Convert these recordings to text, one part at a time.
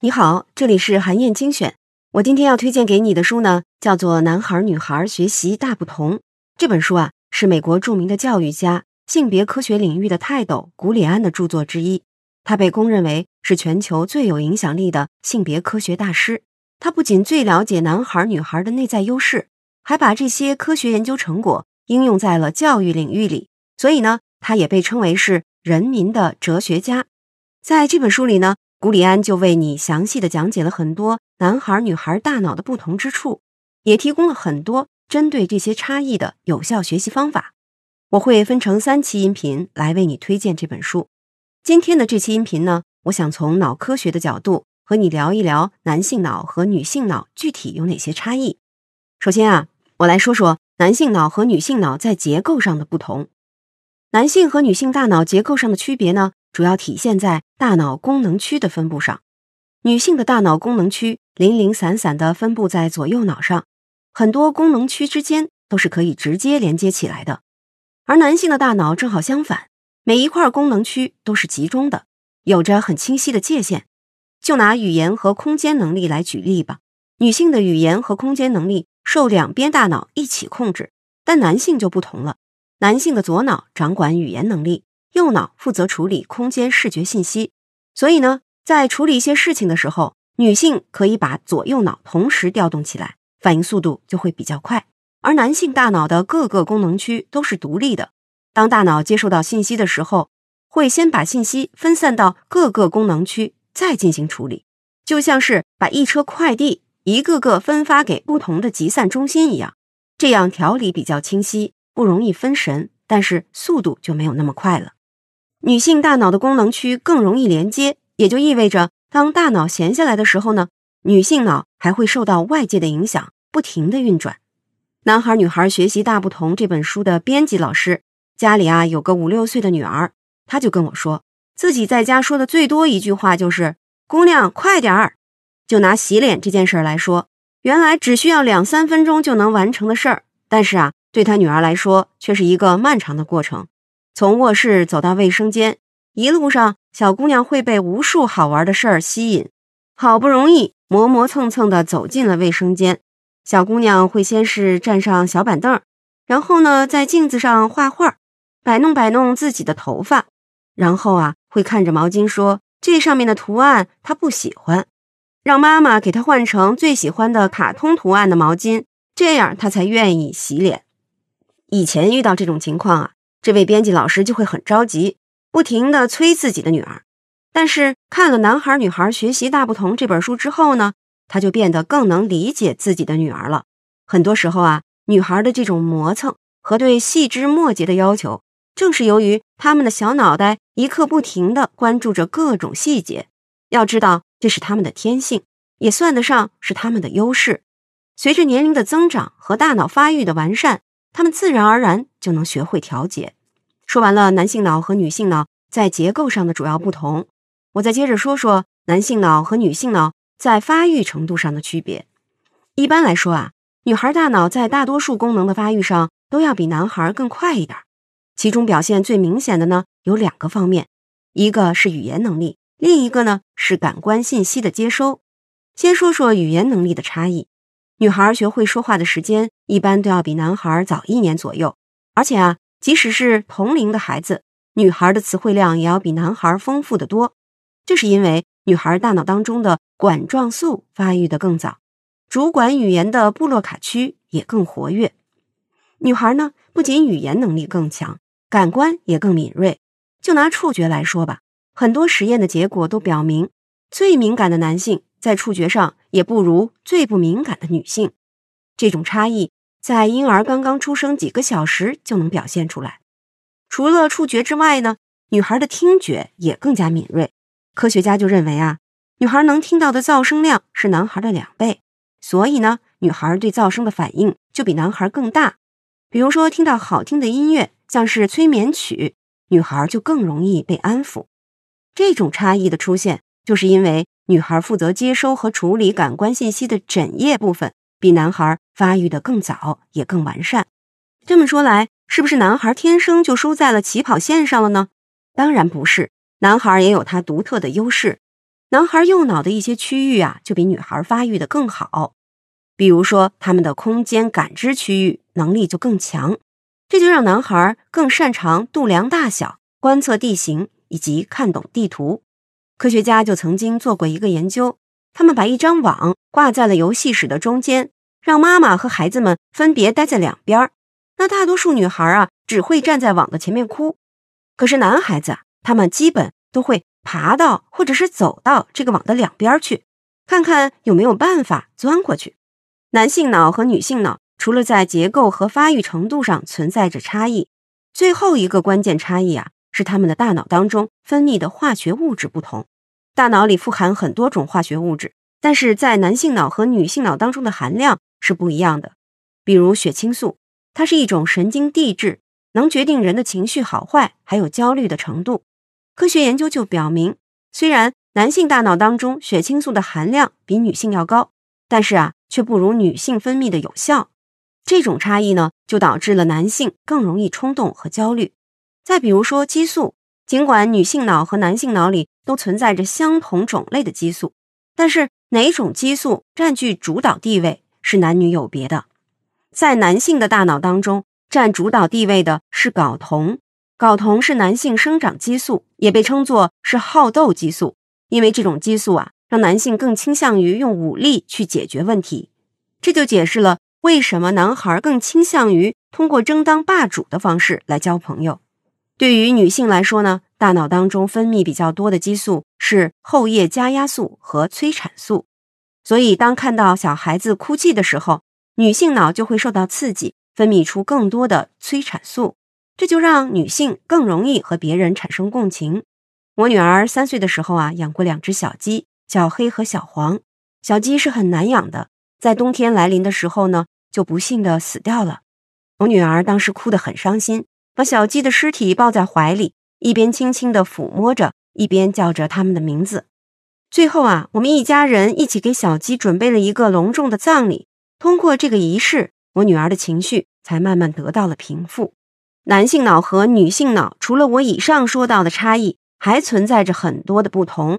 你好，这里是韩燕精选。我今天要推荐给你的书呢，叫做《男孩女孩学习大不同》。这本书啊，是美国著名的教育家、性别科学领域的泰斗古里安的著作之一。他被公认为是全球最有影响力的性别科学大师。他不仅最了解男孩女孩的内在优势，还把这些科学研究成果应用在了教育领域里。所以呢，他也被称为是人民的哲学家。在这本书里呢。古里安就为你详细的讲解了很多男孩女孩大脑的不同之处，也提供了很多针对这些差异的有效学习方法。我会分成三期音频来为你推荐这本书。今天的这期音频呢，我想从脑科学的角度和你聊一聊男性脑和女性脑具体有哪些差异。首先啊，我来说说男性脑和女性脑在结构上的不同。男性和女性大脑结构上的区别呢？主要体现在大脑功能区的分布上。女性的大脑功能区零零散散地分布在左右脑上，很多功能区之间都是可以直接连接起来的。而男性的大脑正好相反，每一块功能区都是集中的，有着很清晰的界限。就拿语言和空间能力来举例吧，女性的语言和空间能力受两边大脑一起控制，但男性就不同了，男性的左脑掌管语言能力。右脑负责处理空间视觉信息，所以呢，在处理一些事情的时候，女性可以把左右脑同时调动起来，反应速度就会比较快。而男性大脑的各个功能区都是独立的，当大脑接收到信息的时候，会先把信息分散到各个功能区，再进行处理，就像是把一车快递一个个分发给不同的集散中心一样，这样条理比较清晰，不容易分神，但是速度就没有那么快了。女性大脑的功能区更容易连接，也就意味着，当大脑闲下来的时候呢，女性脑还会受到外界的影响，不停的运转。男孩女孩学习大不同这本书的编辑老师家里啊有个五六岁的女儿，他就跟我说，自己在家说的最多一句话就是“姑娘快点儿”。就拿洗脸这件事儿来说，原来只需要两三分钟就能完成的事儿，但是啊，对他女儿来说却是一个漫长的过程。从卧室走到卫生间，一路上小姑娘会被无数好玩的事儿吸引。好不容易磨磨蹭蹭地走进了卫生间，小姑娘会先是站上小板凳，然后呢，在镜子上画画，摆弄摆弄自己的头发，然后啊，会看着毛巾说：“这上面的图案她不喜欢，让妈妈给她换成最喜欢的卡通图案的毛巾，这样她才愿意洗脸。”以前遇到这种情况啊。这位编辑老师就会很着急，不停地催自己的女儿。但是看了《男孩女孩学习大不同》这本书之后呢，他就变得更能理解自己的女儿了。很多时候啊，女孩的这种磨蹭和对细枝末节的要求，正是由于他们的小脑袋一刻不停地关注着各种细节。要知道，这是他们的天性，也算得上是他们的优势。随着年龄的增长和大脑发育的完善。他们自然而然就能学会调节。说完了男性脑和女性脑在结构上的主要不同，我再接着说说男性脑和女性脑在发育程度上的区别。一般来说啊，女孩大脑在大多数功能的发育上都要比男孩更快一点。其中表现最明显的呢有两个方面，一个是语言能力，另一个呢是感官信息的接收。先说说语言能力的差异。女孩学会说话的时间一般都要比男孩早一年左右，而且啊，即使是同龄的孩子，女孩的词汇量也要比男孩丰富的多。这是因为女孩大脑当中的管状素发育的更早，主管语言的布洛卡区也更活跃。女孩呢，不仅语言能力更强，感官也更敏锐。就拿触觉来说吧，很多实验的结果都表明，最敏感的男性。在触觉上也不如最不敏感的女性，这种差异在婴儿刚刚出生几个小时就能表现出来。除了触觉之外呢，女孩的听觉也更加敏锐。科学家就认为啊，女孩能听到的噪声量是男孩的两倍，所以呢，女孩对噪声的反应就比男孩更大。比如说，听到好听的音乐，像是催眠曲，女孩就更容易被安抚。这种差异的出现，就是因为。女孩负责接收和处理感官信息的枕叶部分，比男孩发育的更早，也更完善。这么说来，是不是男孩天生就输在了起跑线上了呢？当然不是，男孩也有他独特的优势。男孩右脑的一些区域啊，就比女孩发育的更好。比如说，他们的空间感知区域能力就更强，这就让男孩更擅长度量大小、观测地形以及看懂地图。科学家就曾经做过一个研究，他们把一张网挂在了游戏室的中间，让妈妈和孩子们分别待在两边。那大多数女孩啊，只会站在网的前面哭，可是男孩子，他们基本都会爬到或者是走到这个网的两边去，看看有没有办法钻过去。男性脑和女性脑除了在结构和发育程度上存在着差异，最后一个关键差异啊，是他们的大脑当中分泌的化学物质不同。大脑里富含很多种化学物质，但是在男性脑和女性脑当中的含量是不一样的。比如血清素。它是一种神经递质，能决定人的情绪好坏，还有焦虑的程度。科学研究就表明，虽然男性大脑当中血清素的含量比女性要高，但是啊，却不如女性分泌的有效。这种差异呢，就导致了男性更容易冲动和焦虑。再比如说激素，尽管女性脑和男性脑里都存在着相同种类的激素，但是哪种激素占据主导地位是男女有别的。在男性的大脑当中，占主导地位的是睾酮。睾酮是男性生长激素，也被称作是好斗激素。因为这种激素啊，让男性更倾向于用武力去解决问题。这就解释了为什么男孩更倾向于通过争当霸主的方式来交朋友。对于女性来说呢，大脑当中分泌比较多的激素是后叶加压素和催产素。所以，当看到小孩子哭泣的时候，女性脑就会受到刺激，分泌出更多的催产素，这就让女性更容易和别人产生共情。我女儿三岁的时候啊，养过两只小鸡，小黑和小黄。小鸡是很难养的，在冬天来临的时候呢，就不幸的死掉了。我女儿当时哭得很伤心，把小鸡的尸体抱在怀里，一边轻轻的抚摸着，一边叫着它们的名字。最后啊，我们一家人一起给小鸡准备了一个隆重的葬礼。通过这个仪式，我女儿的情绪才慢慢得到了平复。男性脑和女性脑除了我以上说到的差异，还存在着很多的不同。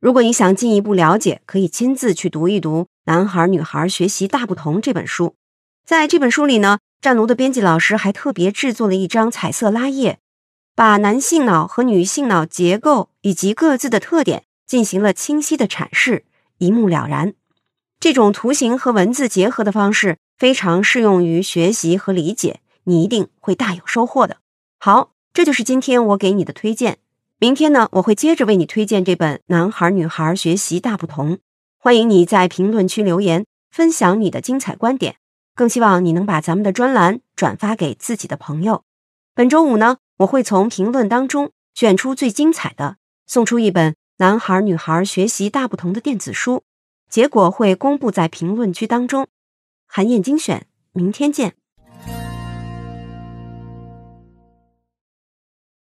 如果你想进一步了解，可以亲自去读一读《男孩女孩学习大不同》这本书。在这本书里呢，战卢的编辑老师还特别制作了一张彩色拉页，把男性脑和女性脑结构以及各自的特点进行了清晰的阐释，一目了然。这种图形和文字结合的方式非常适用于学习和理解，你一定会大有收获的。好，这就是今天我给你的推荐。明天呢，我会接着为你推荐这本《男孩女孩学习大不同》。欢迎你在评论区留言，分享你的精彩观点。更希望你能把咱们的专栏转发给自己的朋友。本周五呢，我会从评论当中选出最精彩的，送出一本《男孩女孩学习大不同》的电子书。结果会公布在评论区当中。韩燕精选，明天见。